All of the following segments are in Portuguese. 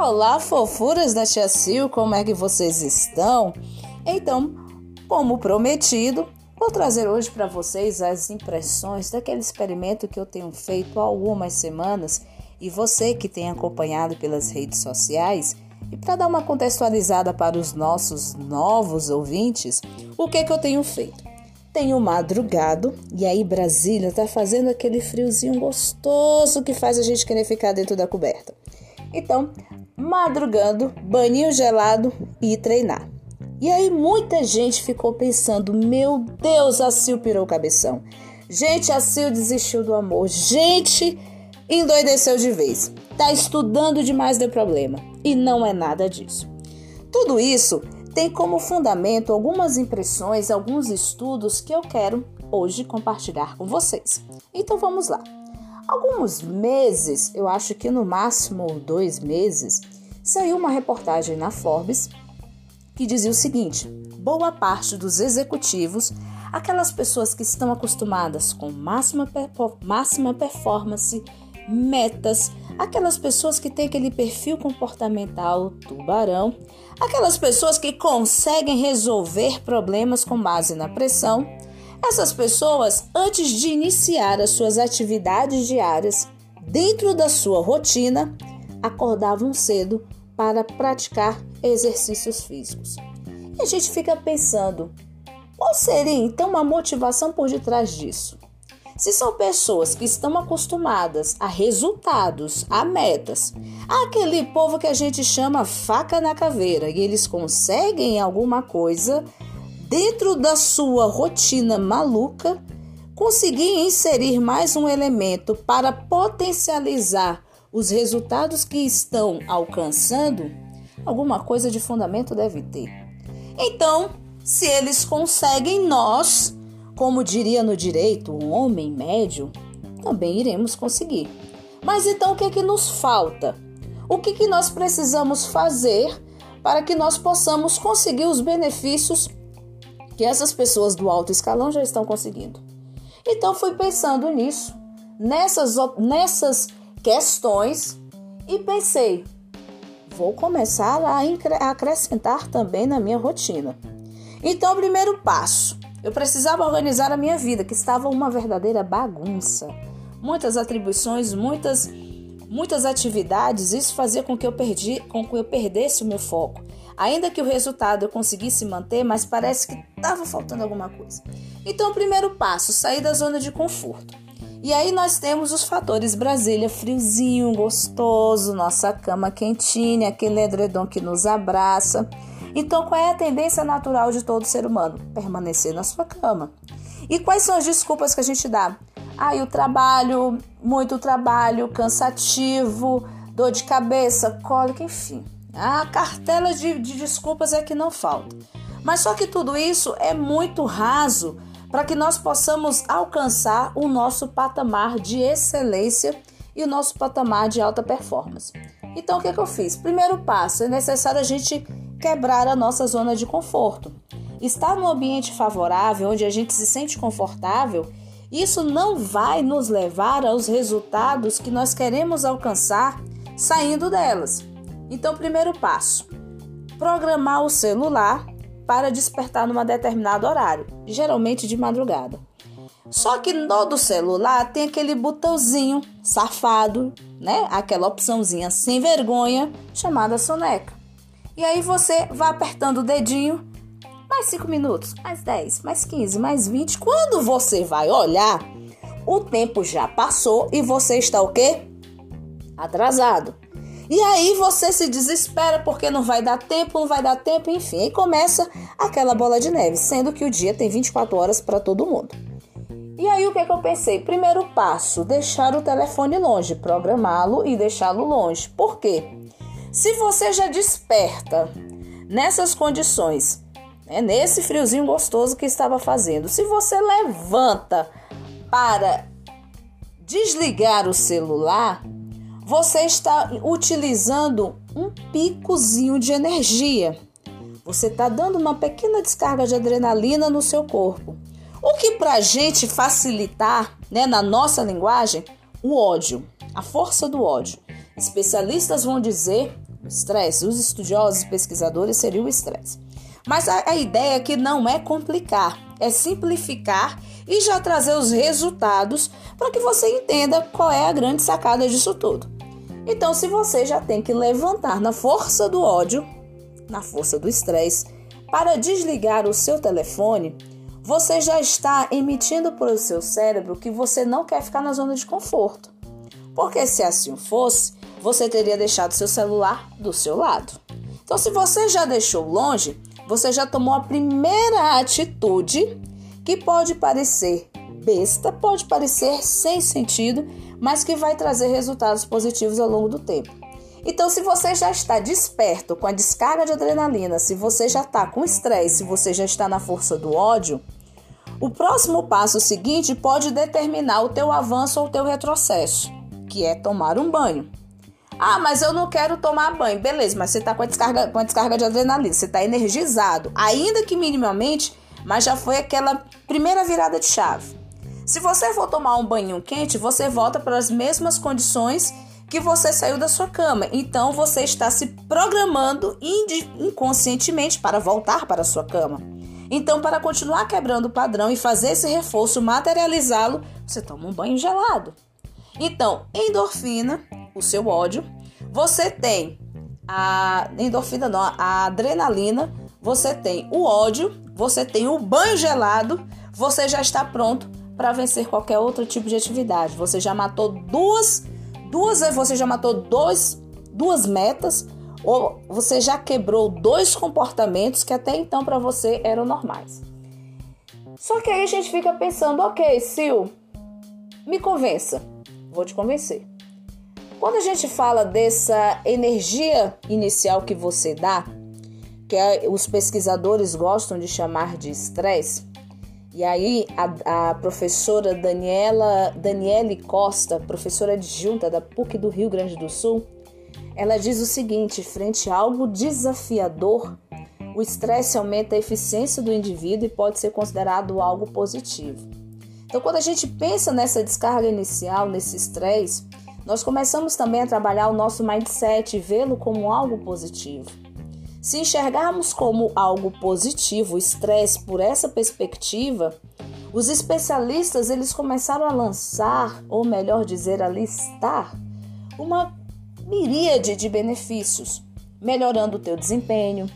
Olá, fofuras da Tia Sil, como é que vocês estão? Então, como prometido, vou trazer hoje para vocês as impressões daquele experimento que eu tenho feito há algumas semanas e você que tem acompanhado pelas redes sociais. E para dar uma contextualizada para os nossos novos ouvintes, o que, que eu tenho feito? Tenho madrugado e aí Brasília tá fazendo aquele friozinho gostoso que faz a gente querer ficar dentro da coberta. Então, madrugando, banho gelado e treinar. E aí muita gente ficou pensando: meu Deus, a Sil pirou o cabeção. Gente, a Sil desistiu do amor. Gente, endoideceu de vez. Tá estudando demais de problema. E não é nada disso. Tudo isso tem como fundamento algumas impressões, alguns estudos que eu quero hoje compartilhar com vocês. Então vamos lá. Alguns meses, eu acho que no máximo dois meses, saiu uma reportagem na Forbes que dizia o seguinte: boa parte dos executivos, aquelas pessoas que estão acostumadas com máxima, máxima performance, metas, aquelas pessoas que têm aquele perfil comportamental tubarão, aquelas pessoas que conseguem resolver problemas com base na pressão essas pessoas, antes de iniciar as suas atividades diárias, dentro da sua rotina, acordavam cedo para praticar exercícios físicos. E a gente fica pensando, qual seria então a motivação por detrás disso? Se são pessoas que estão acostumadas a resultados, a metas, aquele povo que a gente chama faca na caveira e eles conseguem alguma coisa dentro da sua rotina maluca, conseguir inserir mais um elemento para potencializar os resultados que estão alcançando, alguma coisa de fundamento deve ter. Então, se eles conseguem, nós, como diria no direito, um homem médio, também iremos conseguir. Mas então o que é que nos falta? O que, que nós precisamos fazer para que nós possamos conseguir os benefícios que essas pessoas do alto escalão já estão conseguindo. Então fui pensando nisso, nessas, nessas questões e pensei, vou começar a acrescentar também na minha rotina. Então, primeiro passo, eu precisava organizar a minha vida, que estava uma verdadeira bagunça. Muitas atribuições, muitas muitas atividades, isso fazia com que eu perdi, com que eu perdesse o meu foco. Ainda que o resultado eu conseguisse manter, mas parece que estava faltando alguma coisa. Então, o primeiro passo, sair da zona de conforto. E aí nós temos os fatores Brasília, friozinho, gostoso, nossa cama quentinha, aquele edredom que nos abraça. Então, qual é a tendência natural de todo ser humano? Permanecer na sua cama. E quais são as desculpas que a gente dá? Ah, o trabalho, muito trabalho, cansativo, dor de cabeça, cólica, enfim. A cartela de, de desculpas é que não falta. Mas só que tudo isso é muito raso para que nós possamos alcançar o nosso patamar de excelência e o nosso patamar de alta performance. Então, o que, é que eu fiz? Primeiro passo: é necessário a gente quebrar a nossa zona de conforto. Estar num ambiente favorável, onde a gente se sente confortável, isso não vai nos levar aos resultados que nós queremos alcançar saindo delas. Então, primeiro passo: programar o celular para despertar num determinado horário, geralmente de madrugada. Só que no do celular tem aquele botãozinho safado, né? Aquela opçãozinha sem vergonha chamada soneca. E aí você vai apertando o dedinho, mais 5 minutos, mais 10, mais 15, mais 20. Quando você vai olhar, o tempo já passou e você está o quê? Atrasado. E aí você se desespera porque não vai dar tempo, não vai dar tempo, enfim. E começa aquela bola de neve, sendo que o dia tem 24 horas para todo mundo. E aí o que, é que eu pensei? Primeiro passo, deixar o telefone longe, programá-lo e deixá-lo longe. Por quê? Se você já desperta nessas condições, né, nesse friozinho gostoso que estava fazendo, se você levanta para desligar o celular, você está utilizando um picozinho de energia. Você está dando uma pequena descarga de adrenalina no seu corpo. O que para a gente facilitar, né, na nossa linguagem, o ódio, a força do ódio. Especialistas vão dizer, estresse. Os estudiosos e pesquisadores seriam o estresse. Mas a, a ideia aqui não é complicar, é simplificar e já trazer os resultados para que você entenda qual é a grande sacada disso tudo. Então, se você já tem que levantar na força do ódio, na força do estresse, para desligar o seu telefone, você já está emitindo para o seu cérebro que você não quer ficar na zona de conforto. Porque se assim fosse, você teria deixado seu celular do seu lado. Então, se você já deixou longe, você já tomou a primeira atitude que pode parecer besta, pode parecer sem sentido, mas que vai trazer resultados positivos ao longo do tempo. Então, se você já está desperto com a descarga de adrenalina, se você já está com estresse, se você já está na força do ódio, o próximo passo seguinte pode determinar o teu avanço ou o teu retrocesso, que é tomar um banho. Ah, mas eu não quero tomar banho. Beleza, mas você está com a descarga, com a descarga de adrenalina, você está energizado, ainda que minimamente mas já foi aquela primeira virada de chave. Se você for tomar um banho quente, você volta para as mesmas condições que você saiu da sua cama. Então você está se programando inconscientemente para voltar para a sua cama. Então, para continuar quebrando o padrão e fazer esse reforço, materializá-lo, você toma um banho gelado. Então, endorfina, o seu ódio, você tem a endorfina, não, a adrenalina, você tem o ódio, você tem o banho gelado, você já está pronto para vencer qualquer outro tipo de atividade. Você já matou duas, duas, você já matou dois, duas metas, ou você já quebrou dois comportamentos que até então para você eram normais. Só que aí a gente fica pensando, ok, Sil, me convença. Vou te convencer. Quando a gente fala dessa energia inicial que você dá, que é, os pesquisadores gostam de chamar de estresse. E aí a, a, professora Daniela Daniele Costa, professora adjunta da PUC do Rio Grande do Sul, ela diz o seguinte: frente a algo desafiador, o estresse aumenta a eficiência do indivíduo e pode ser considerado algo positivo. Então, quando a gente pensa nessa descarga inicial, nesse estresse, nós começamos também a trabalhar o nosso mindset e vê-lo como algo positivo. Se enxergarmos como algo positivo o estresse por essa perspectiva, os especialistas eles começaram a lançar, ou melhor dizer, a listar uma miríade de benefícios, melhorando o teu desempenho.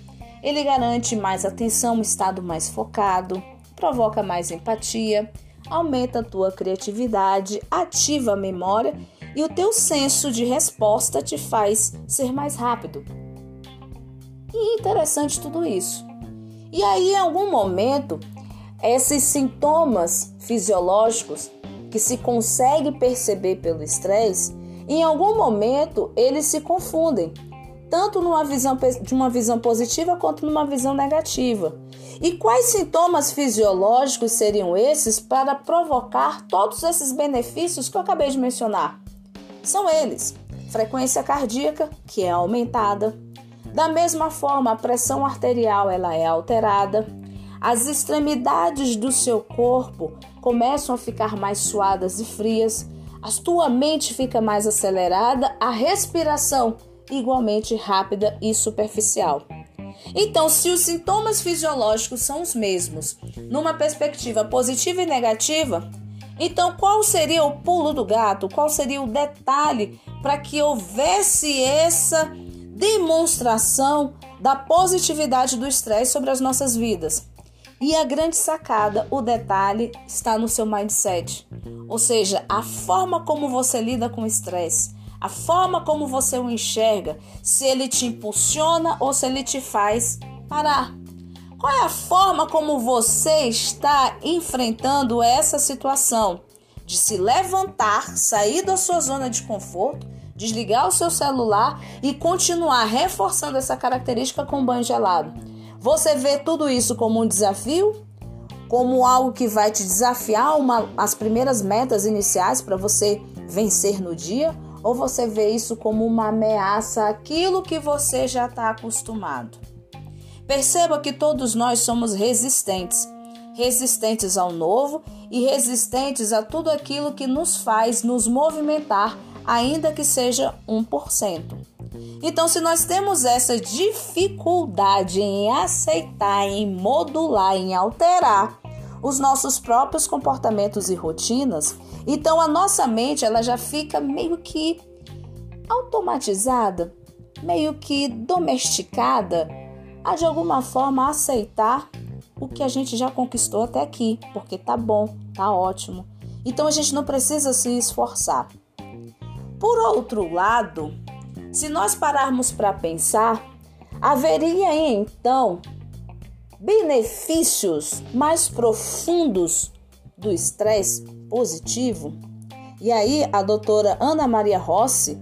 Ele garante mais atenção, um estado mais focado, provoca mais empatia, aumenta a tua criatividade, ativa a memória e o teu senso de resposta te faz ser mais rápido. Interessante tudo isso. E aí, em algum momento, esses sintomas fisiológicos que se consegue perceber pelo estresse, em algum momento eles se confundem, tanto numa visão de uma visão positiva quanto numa visão negativa. E quais sintomas fisiológicos seriam esses para provocar todos esses benefícios que eu acabei de mencionar? São eles: frequência cardíaca, que é aumentada, da mesma forma, a pressão arterial ela é alterada, as extremidades do seu corpo começam a ficar mais suadas e frias, a tua mente fica mais acelerada, a respiração igualmente rápida e superficial. Então, se os sintomas fisiológicos são os mesmos, numa perspectiva positiva e negativa, então qual seria o pulo do gato? Qual seria o detalhe para que houvesse essa demonstração da positividade do estresse sobre as nossas vidas. E a grande sacada, o detalhe, está no seu mindset. Ou seja, a forma como você lida com o estresse, a forma como você o enxerga, se ele te impulsiona ou se ele te faz parar. Qual é a forma como você está enfrentando essa situação de se levantar, sair da sua zona de conforto desligar o seu celular e continuar reforçando essa característica com banho gelado. Você vê tudo isso como um desafio, como algo que vai te desafiar uma, as primeiras metas iniciais para você vencer no dia, ou você vê isso como uma ameaça àquilo que você já está acostumado? Perceba que todos nós somos resistentes resistentes ao novo e resistentes a tudo aquilo que nos faz nos movimentar ainda que seja 1%. Então, se nós temos essa dificuldade em aceitar, em modular, em alterar os nossos próprios comportamentos e rotinas, então a nossa mente ela já fica meio que automatizada, meio que domesticada a de alguma forma aceitar o que a gente já conquistou até aqui, porque tá bom, tá ótimo. Então a gente não precisa se esforçar. Por outro lado, se nós pararmos para pensar, haveria então benefícios mais profundos do estresse positivo? E aí a doutora Ana Maria Rossi,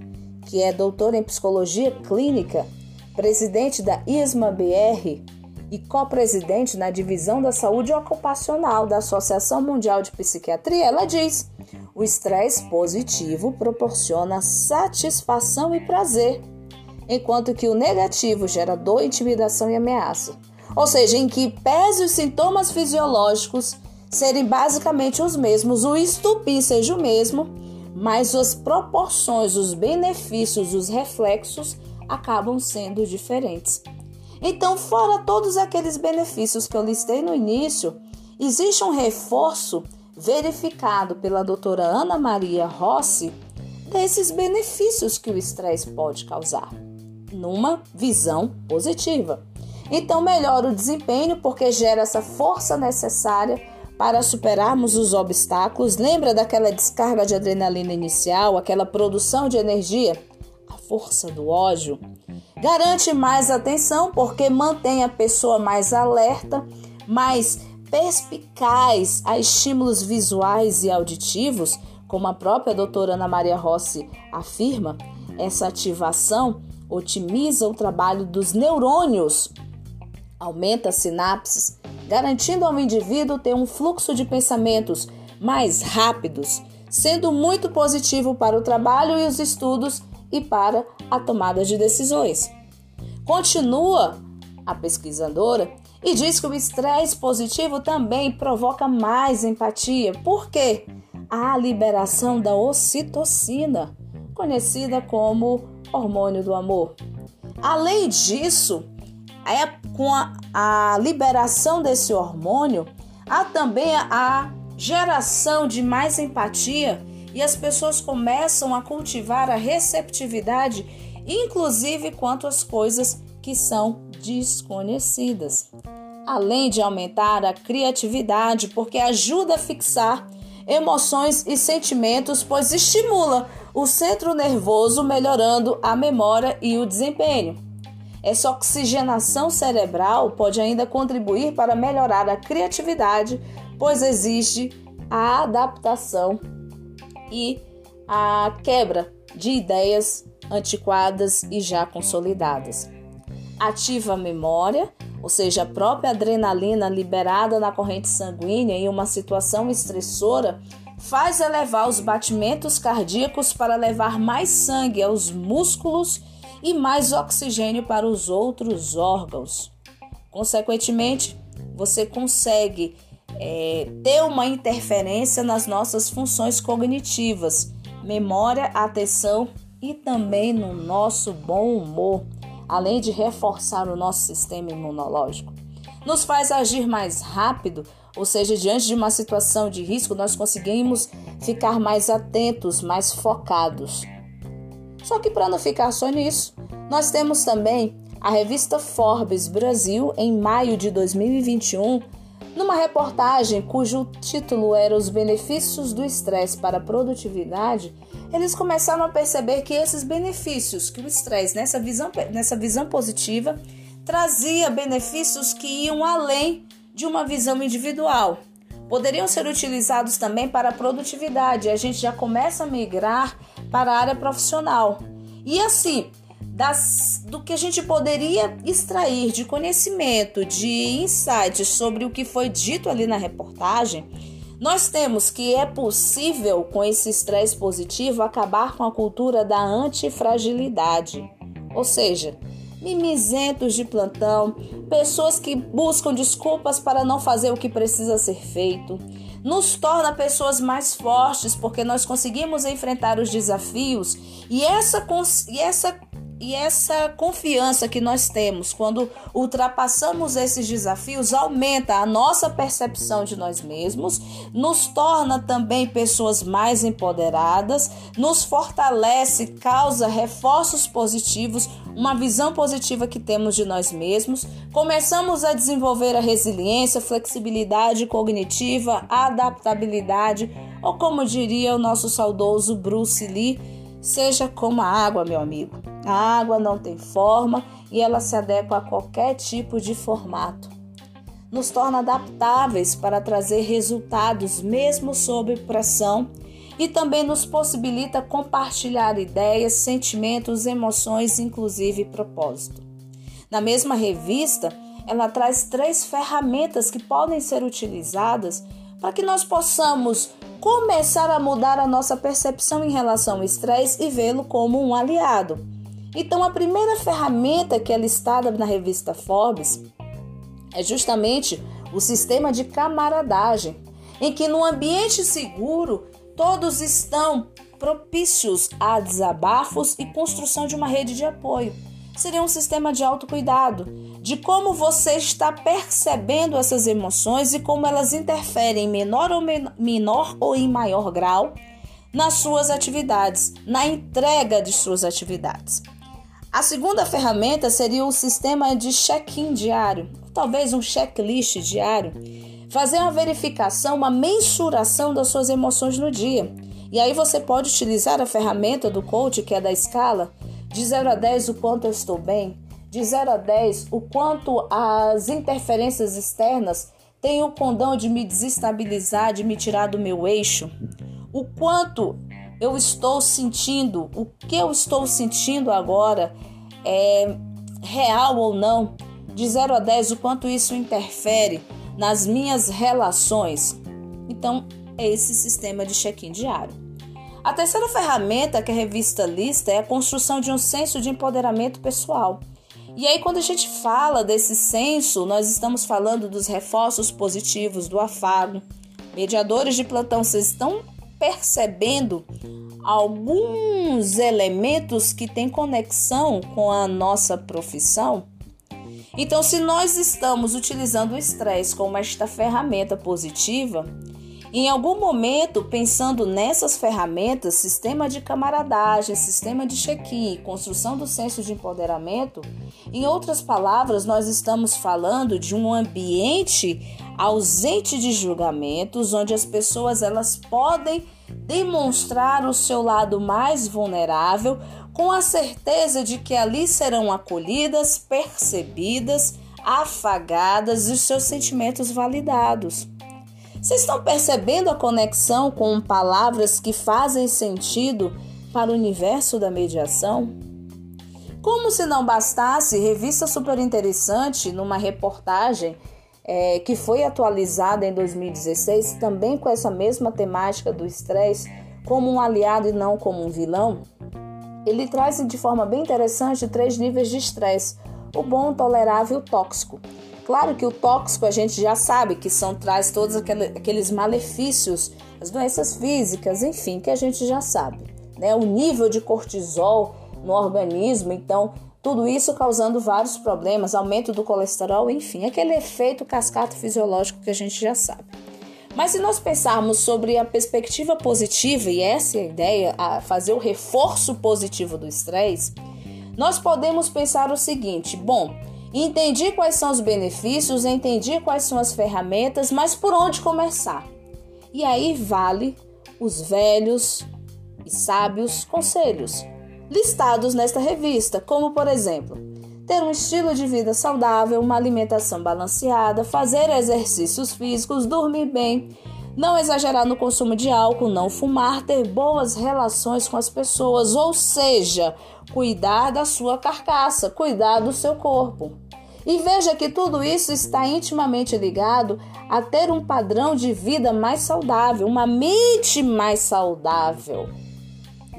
que é doutora em psicologia clínica, presidente da ISMA BR e co-presidente na divisão da saúde ocupacional da Associação Mundial de Psiquiatria, ela diz: o estresse positivo proporciona satisfação e prazer, enquanto que o negativo gera dor, intimidação e ameaça. Ou seja, em que pese os sintomas fisiológicos serem basicamente os mesmos, o estupim seja o mesmo, mas as proporções, os benefícios, os reflexos acabam sendo diferentes. Então, fora todos aqueles benefícios que eu listei no início, existe um reforço verificado pela doutora Ana Maria Rossi desses benefícios que o estresse pode causar, numa visão positiva. Então, melhora o desempenho porque gera essa força necessária para superarmos os obstáculos. Lembra daquela descarga de adrenalina inicial, aquela produção de energia? Força do ódio garante mais atenção porque mantém a pessoa mais alerta, mais perspicaz a estímulos visuais e auditivos, como a própria doutora Ana Maria Rossi afirma, essa ativação otimiza o trabalho dos neurônios, aumenta sinapses, garantindo ao indivíduo ter um fluxo de pensamentos mais rápidos, sendo muito positivo para o trabalho e os estudos e para a tomada de decisões. Continua a pesquisadora e diz que o estresse positivo também provoca mais empatia. Por quê? A liberação da ocitocina, conhecida como hormônio do amor. Além disso, é com a, a liberação desse hormônio, há também a geração de mais empatia e as pessoas começam a cultivar a receptividade, inclusive quanto às coisas que são desconhecidas. Além de aumentar a criatividade, porque ajuda a fixar emoções e sentimentos, pois estimula o centro nervoso, melhorando a memória e o desempenho. Essa oxigenação cerebral pode ainda contribuir para melhorar a criatividade, pois existe a adaptação e a quebra de ideias antiquadas e já consolidadas ativa a memória, ou seja, a própria adrenalina liberada na corrente sanguínea em uma situação estressora faz elevar os batimentos cardíacos para levar mais sangue aos músculos e mais oxigênio para os outros órgãos. Consequentemente, você consegue é, ter uma interferência nas nossas funções cognitivas, memória, atenção e também no nosso bom humor além de reforçar o nosso sistema imunológico. Nos faz agir mais rápido, ou seja, diante de uma situação de risco, nós conseguimos ficar mais atentos, mais focados. Só que para não ficar só nisso, nós temos também a revista Forbes Brasil, em maio de 2021, numa reportagem cujo título era Os Benefícios do Estresse para a Produtividade, eles começaram a perceber que esses benefícios, que o estresse, nessa visão, nessa visão positiva, trazia benefícios que iam além de uma visão individual. Poderiam ser utilizados também para a produtividade. A gente já começa a migrar para a área profissional. E assim, das, do que a gente poderia extrair de conhecimento, de insights sobre o que foi dito ali na reportagem, nós temos que é possível, com esse estresse positivo, acabar com a cultura da antifragilidade. Ou seja, mimizentos de plantão, pessoas que buscam desculpas para não fazer o que precisa ser feito, nos torna pessoas mais fortes porque nós conseguimos enfrentar os desafios e essa, e essa e essa confiança que nós temos quando ultrapassamos esses desafios aumenta a nossa percepção de nós mesmos, nos torna também pessoas mais empoderadas, nos fortalece, causa reforços positivos, uma visão positiva que temos de nós mesmos. Começamos a desenvolver a resiliência, flexibilidade cognitiva, adaptabilidade, ou como diria o nosso saudoso Bruce Lee, seja como a água, meu amigo. A água não tem forma e ela se adequa a qualquer tipo de formato. Nos torna adaptáveis para trazer resultados mesmo sob pressão e também nos possibilita compartilhar ideias, sentimentos, emoções, inclusive propósito. Na mesma revista, ela traz três ferramentas que podem ser utilizadas para que nós possamos começar a mudar a nossa percepção em relação ao estresse e vê-lo como um aliado. Então, a primeira ferramenta que é listada na revista Forbes é justamente o sistema de camaradagem, em que no ambiente seguro todos estão propícios a desabafos e construção de uma rede de apoio seria um sistema de autocuidado, de como você está percebendo essas emoções e como elas interferem em menor ou, menor ou em maior grau nas suas atividades, na entrega de suas atividades. A segunda ferramenta seria o sistema de check-in diário, talvez um checklist diário, fazer uma verificação, uma mensuração das suas emoções no dia. E aí você pode utilizar a ferramenta do coach, que é da escala, de 0 a 10, o quanto eu estou bem. De 0 a 10, o quanto as interferências externas têm o condão de me desestabilizar, de me tirar do meu eixo. O quanto eu estou sentindo, o que eu estou sentindo agora é real ou não. De 0 a 10, o quanto isso interfere nas minhas relações. Então, é esse sistema de check-in diário. A terceira ferramenta que a revista lista é a construção de um senso de empoderamento pessoal. E aí, quando a gente fala desse senso, nós estamos falando dos reforços positivos, do afago. Mediadores de plantão, vocês estão percebendo alguns elementos que têm conexão com a nossa profissão? Então, se nós estamos utilizando o estresse como esta ferramenta positiva, em algum momento, pensando nessas ferramentas, sistema de camaradagem, sistema de check-in, construção do senso de empoderamento, em outras palavras, nós estamos falando de um ambiente ausente de julgamentos, onde as pessoas elas podem demonstrar o seu lado mais vulnerável, com a certeza de que ali serão acolhidas, percebidas, afagadas e os seus sentimentos validados. Vocês estão percebendo a conexão com palavras que fazem sentido para o universo da mediação? Como se não bastasse, revista super interessante numa reportagem é, que foi atualizada em 2016, também com essa mesma temática do estresse, como um aliado e não como um vilão. Ele traz de forma bem interessante três níveis de estresse: o bom, o tolerável e o tóxico. Claro que o tóxico a gente já sabe que são traz todos aqueles malefícios, as doenças físicas, enfim, que a gente já sabe. Né? O nível de cortisol no organismo, então tudo isso causando vários problemas, aumento do colesterol, enfim, aquele efeito cascata fisiológico que a gente já sabe. Mas se nós pensarmos sobre a perspectiva positiva, e essa é a ideia, a fazer o reforço positivo do estresse, nós podemos pensar o seguinte: bom, Entendi quais são os benefícios, entendi quais são as ferramentas, mas por onde começar? E aí vale os velhos e sábios conselhos listados nesta revista, como por exemplo, ter um estilo de vida saudável, uma alimentação balanceada, fazer exercícios físicos, dormir bem, não exagerar no consumo de álcool, não fumar, ter boas relações com as pessoas, ou seja, cuidar da sua carcaça, cuidar do seu corpo. E veja que tudo isso está intimamente ligado a ter um padrão de vida mais saudável, uma mente mais saudável.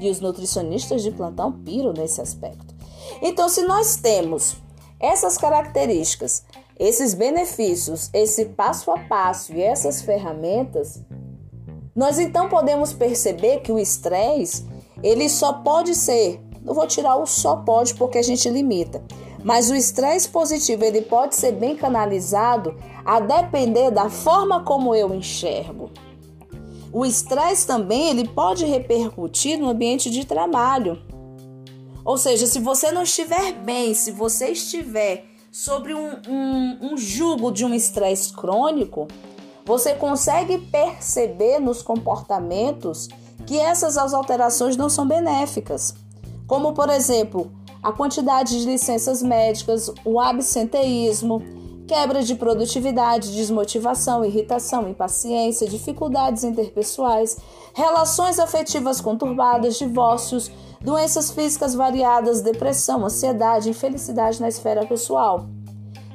E os nutricionistas de plantão piram nesse aspecto. Então, se nós temos essas características, esses benefícios, esse passo a passo e essas ferramentas, nós então podemos perceber que o estresse ele só pode ser Não vou tirar o só pode porque a gente limita. Mas o estresse positivo ele pode ser bem canalizado a depender da forma como eu enxergo. O estresse também ele pode repercutir no ambiente de trabalho. Ou seja, se você não estiver bem, se você estiver sobre um, um, um jugo de um estresse crônico, você consegue perceber nos comportamentos que essas alterações não são benéficas. Como, por exemplo, a quantidade de licenças médicas, o absenteísmo, quebra de produtividade, desmotivação, irritação, impaciência, dificuldades interpessoais, relações afetivas conturbadas, divórcios, doenças físicas variadas, depressão, ansiedade, infelicidade na esfera pessoal.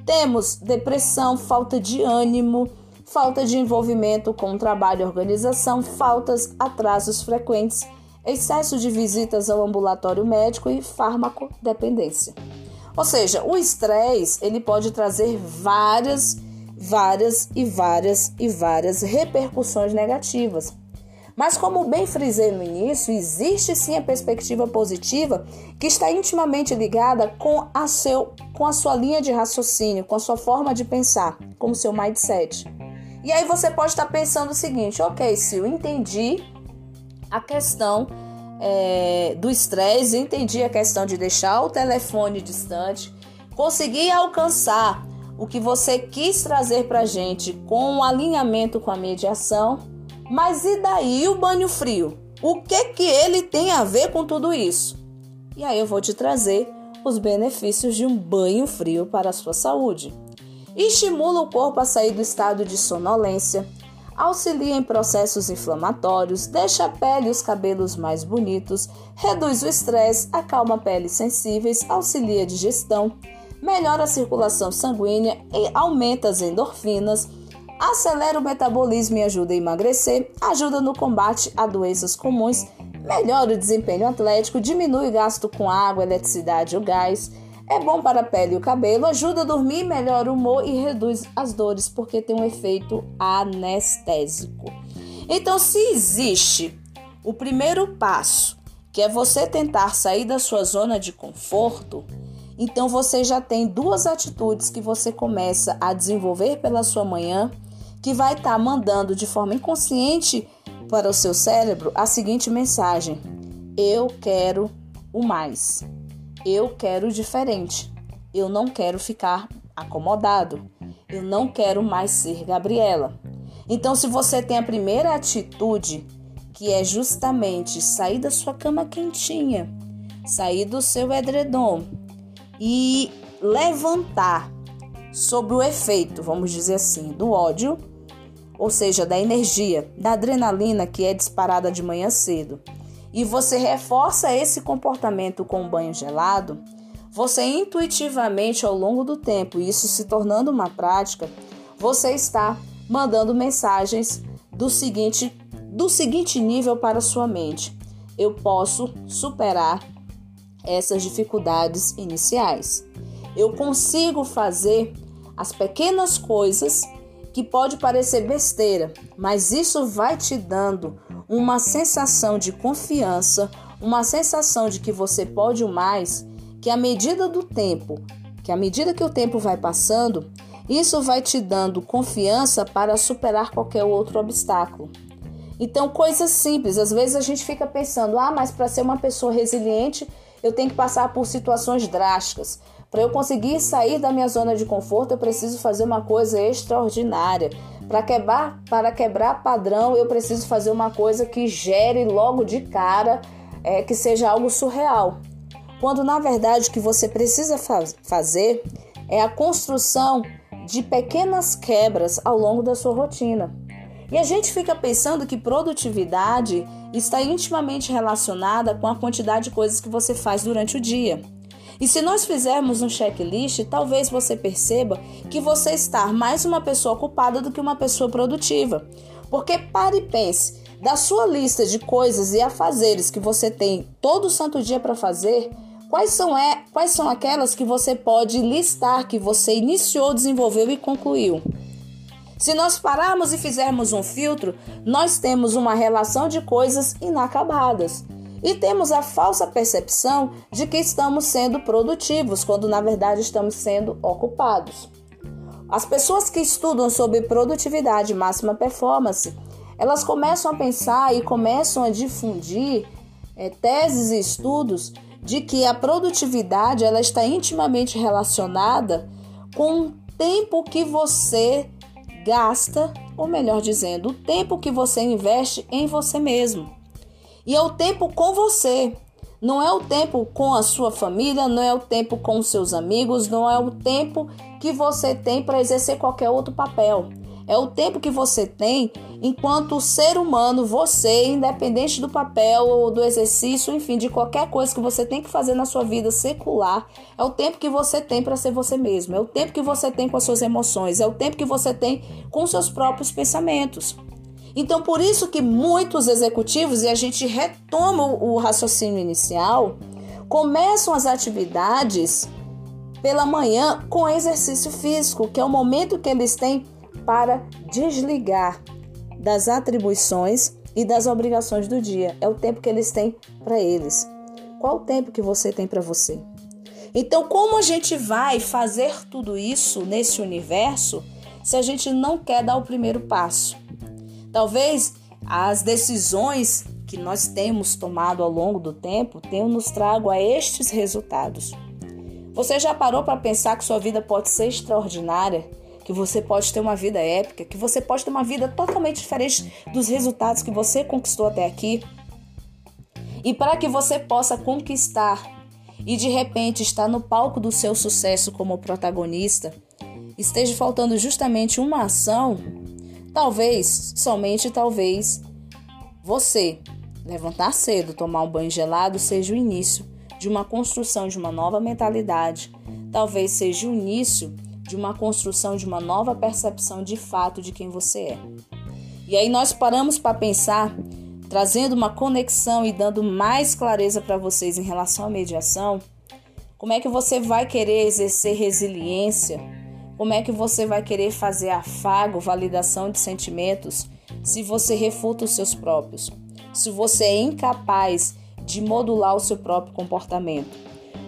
Temos depressão, falta de ânimo, falta de envolvimento com o trabalho e organização, faltas, atrasos frequentes, excesso de visitas ao ambulatório médico e farmacodependência. Ou seja, o estresse ele pode trazer várias, várias e várias e várias repercussões negativas. Mas como bem frisei no início, existe sim a perspectiva positiva que está intimamente ligada com a, seu, com a sua linha de raciocínio, com a sua forma de pensar, com o seu mindset. E aí você pode estar pensando o seguinte: ok, se eu entendi a questão é, do estresse, entendi a questão de deixar o telefone distante, consegui alcançar o que você quis trazer para gente com o alinhamento com a mediação, mas e daí o banho frio? O que que ele tem a ver com tudo isso? E aí eu vou te trazer os benefícios de um banho frio para a sua saúde estimula o corpo a sair do estado de sonolência, auxilia em processos inflamatórios, deixa a pele e os cabelos mais bonitos, reduz o estresse, acalma peles sensíveis, auxilia a digestão, melhora a circulação sanguínea e aumenta as endorfinas, acelera o metabolismo e ajuda a emagrecer, ajuda no combate a doenças comuns, melhora o desempenho atlético, diminui o gasto com água, eletricidade ou gás é bom para a pele e o cabelo, ajuda a dormir, melhora o humor e reduz as dores porque tem um efeito anestésico. Então, se existe o primeiro passo, que é você tentar sair da sua zona de conforto, então você já tem duas atitudes que você começa a desenvolver pela sua manhã, que vai estar tá mandando de forma inconsciente para o seu cérebro a seguinte mensagem: eu quero o mais. Eu quero diferente. Eu não quero ficar acomodado. Eu não quero mais ser Gabriela. Então, se você tem a primeira atitude, que é justamente sair da sua cama quentinha, sair do seu edredom e levantar sobre o efeito, vamos dizer assim, do ódio, ou seja, da energia, da adrenalina que é disparada de manhã cedo, e você reforça esse comportamento com um banho gelado, você intuitivamente ao longo do tempo, isso se tornando uma prática, você está mandando mensagens do seguinte do seguinte nível para sua mente. Eu posso superar essas dificuldades iniciais. Eu consigo fazer as pequenas coisas que pode parecer besteira, mas isso vai te dando uma sensação de confiança, uma sensação de que você pode o mais, que à medida do tempo, que à medida que o tempo vai passando, isso vai te dando confiança para superar qualquer outro obstáculo. Então, coisas simples, às vezes a gente fica pensando: "Ah, mas para ser uma pessoa resiliente, eu tenho que passar por situações drásticas. Para eu conseguir sair da minha zona de conforto, eu preciso fazer uma coisa extraordinária. Para quebrar, para quebrar padrão, eu preciso fazer uma coisa que gere logo de cara, é, que seja algo surreal. Quando na verdade o que você precisa faz, fazer é a construção de pequenas quebras ao longo da sua rotina. E a gente fica pensando que produtividade está intimamente relacionada com a quantidade de coisas que você faz durante o dia. E se nós fizermos um checklist, talvez você perceba que você está mais uma pessoa ocupada do que uma pessoa produtiva. Porque pare e pense, da sua lista de coisas e afazeres que você tem todo santo dia para fazer, quais são, é, quais são aquelas que você pode listar que você iniciou, desenvolveu e concluiu? Se nós pararmos e fizermos um filtro, nós temos uma relação de coisas inacabadas. E temos a falsa percepção de que estamos sendo produtivos, quando na verdade estamos sendo ocupados. As pessoas que estudam sobre produtividade e máxima performance, elas começam a pensar e começam a difundir é, teses e estudos de que a produtividade ela está intimamente relacionada com o tempo que você gasta, ou melhor dizendo, o tempo que você investe em você mesmo. E é o tempo com você. Não é o tempo com a sua família, não é o tempo com os seus amigos, não é o tempo que você tem para exercer qualquer outro papel. É o tempo que você tem enquanto ser humano, você, independente do papel ou do exercício, enfim, de qualquer coisa que você tem que fazer na sua vida secular, é o tempo que você tem para ser você mesmo, é o tempo que você tem com as suas emoções, é o tempo que você tem com os seus próprios pensamentos. Então, por isso que muitos executivos, e a gente retoma o raciocínio inicial, começam as atividades pela manhã com exercício físico, que é o momento que eles têm para desligar das atribuições e das obrigações do dia. É o tempo que eles têm para eles. Qual o tempo que você tem para você? Então, como a gente vai fazer tudo isso nesse universo se a gente não quer dar o primeiro passo? Talvez as decisões que nós temos tomado ao longo do tempo tenham nos trago a estes resultados. Você já parou para pensar que sua vida pode ser extraordinária, que você pode ter uma vida épica, que você pode ter uma vida totalmente diferente dos resultados que você conquistou até aqui? E para que você possa conquistar e de repente estar no palco do seu sucesso como protagonista, esteja faltando justamente uma ação, talvez, somente talvez, você levantar cedo, tomar um banho gelado seja o início de uma construção de uma nova mentalidade, talvez seja o início de uma construção de uma nova percepção de fato de quem você é. E aí nós paramos para pensar, trazendo uma conexão e dando mais clareza para vocês em relação à mediação, como é que você vai querer exercer resiliência? Como é que você vai querer fazer afago, validação de sentimentos, se você refuta os seus próprios? Se você é incapaz de modular o seu próprio comportamento.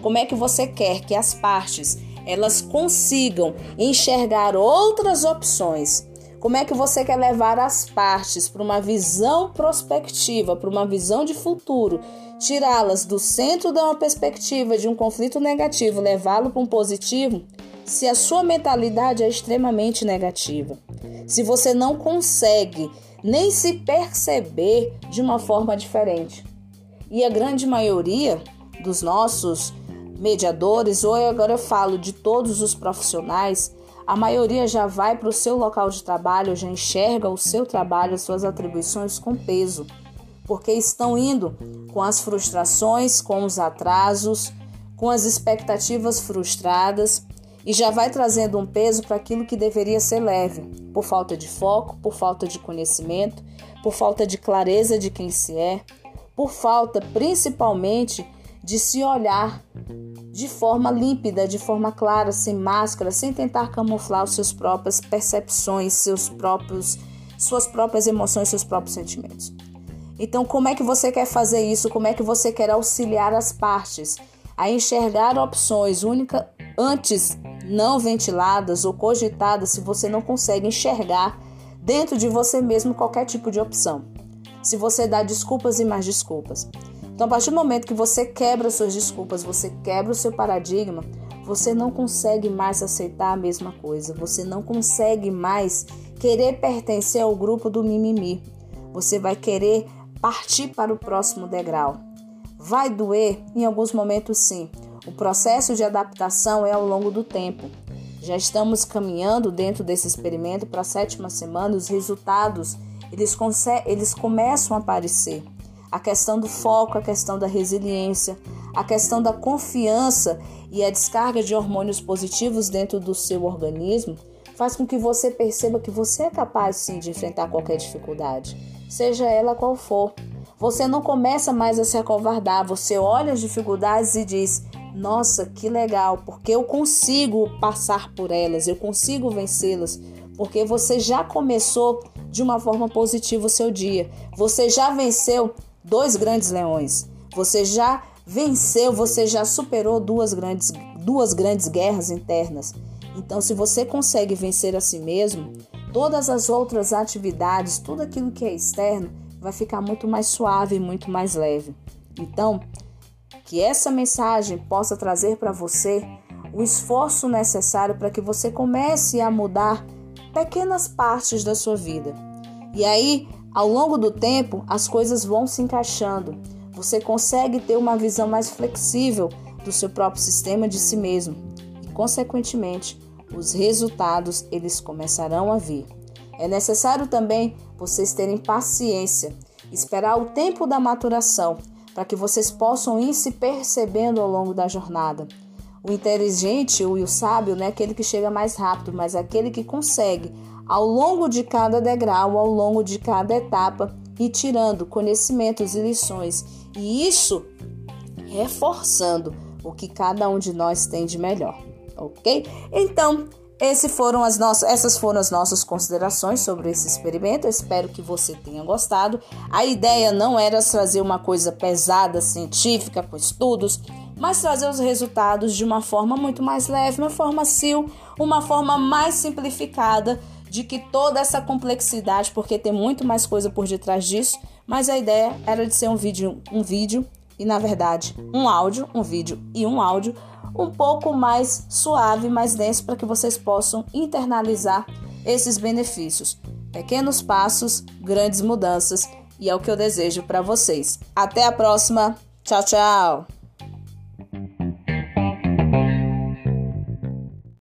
Como é que você quer que as partes elas consigam enxergar outras opções? Como é que você quer levar as partes para uma visão prospectiva, para uma visão de futuro, tirá-las do centro de uma perspectiva de um conflito negativo, levá-lo para um positivo? Se a sua mentalidade é extremamente negativa, se você não consegue nem se perceber de uma forma diferente, e a grande maioria dos nossos mediadores, ou agora eu falo de todos os profissionais, a maioria já vai para o seu local de trabalho, já enxerga o seu trabalho, as suas atribuições com peso, porque estão indo com as frustrações, com os atrasos, com as expectativas frustradas e já vai trazendo um peso para aquilo que deveria ser leve, por falta de foco, por falta de conhecimento, por falta de clareza de quem se é, por falta principalmente de se olhar de forma límpida, de forma clara, sem máscara, sem tentar camuflar as suas próprias percepções, seus próprios, suas próprias emoções, seus próprios sentimentos. Então, como é que você quer fazer isso? Como é que você quer auxiliar as partes a enxergar opções únicas antes não ventiladas ou cogitadas se você não consegue enxergar dentro de você mesmo qualquer tipo de opção? se você dá desculpas e mais desculpas. Então, a partir do momento que você quebra suas desculpas, você quebra o seu paradigma, você não consegue mais aceitar a mesma coisa, você não consegue mais querer pertencer ao grupo do mimimi. Você vai querer partir para o próximo degrau. Vai doer em alguns momentos, sim. O processo de adaptação é ao longo do tempo. Já estamos caminhando dentro desse experimento para a sétima semana, os resultados eles, eles começam a aparecer. A questão do foco, a questão da resiliência, a questão da confiança e a descarga de hormônios positivos dentro do seu organismo faz com que você perceba que você é capaz sim de enfrentar qualquer dificuldade, seja ela qual for. Você não começa mais a se acovardar, você olha as dificuldades e diz: Nossa, que legal, porque eu consigo passar por elas, eu consigo vencê-las, porque você já começou de uma forma positiva o seu dia. Você já venceu dois grandes leões. Você já venceu, você já superou duas grandes, duas grandes guerras internas. Então, se você consegue vencer a si mesmo, todas as outras atividades, tudo aquilo que é externo, vai ficar muito mais suave muito mais leve. Então, que essa mensagem possa trazer para você o esforço necessário para que você comece a mudar pequenas partes da sua vida. E aí, ao longo do tempo, as coisas vão se encaixando. Você consegue ter uma visão mais flexível do seu próprio sistema de si mesmo e, consequentemente, os resultados eles começarão a vir. É necessário também vocês terem paciência, esperar o tempo da maturação, para que vocês possam ir se percebendo ao longo da jornada. O inteligente e o sábio não é aquele que chega mais rápido, mas aquele que consegue, ao longo de cada degrau, ao longo de cada etapa, ir tirando conhecimentos e lições. E isso reforçando o que cada um de nós tem de melhor, ok? Então, esse foram as nossas, essas foram as nossas considerações sobre esse experimento. Eu espero que você tenha gostado. A ideia não era trazer uma coisa pesada, científica, com estudos, mas trazer os resultados de uma forma muito mais leve, uma forma sil, uma forma mais simplificada de que toda essa complexidade, porque tem muito mais coisa por detrás disso, mas a ideia era de ser um vídeo, um vídeo e na verdade um áudio, um vídeo e um áudio um pouco mais suave, mais denso, para que vocês possam internalizar esses benefícios. Pequenos passos, grandes mudanças, e é o que eu desejo para vocês. Até a próxima. Tchau, tchau.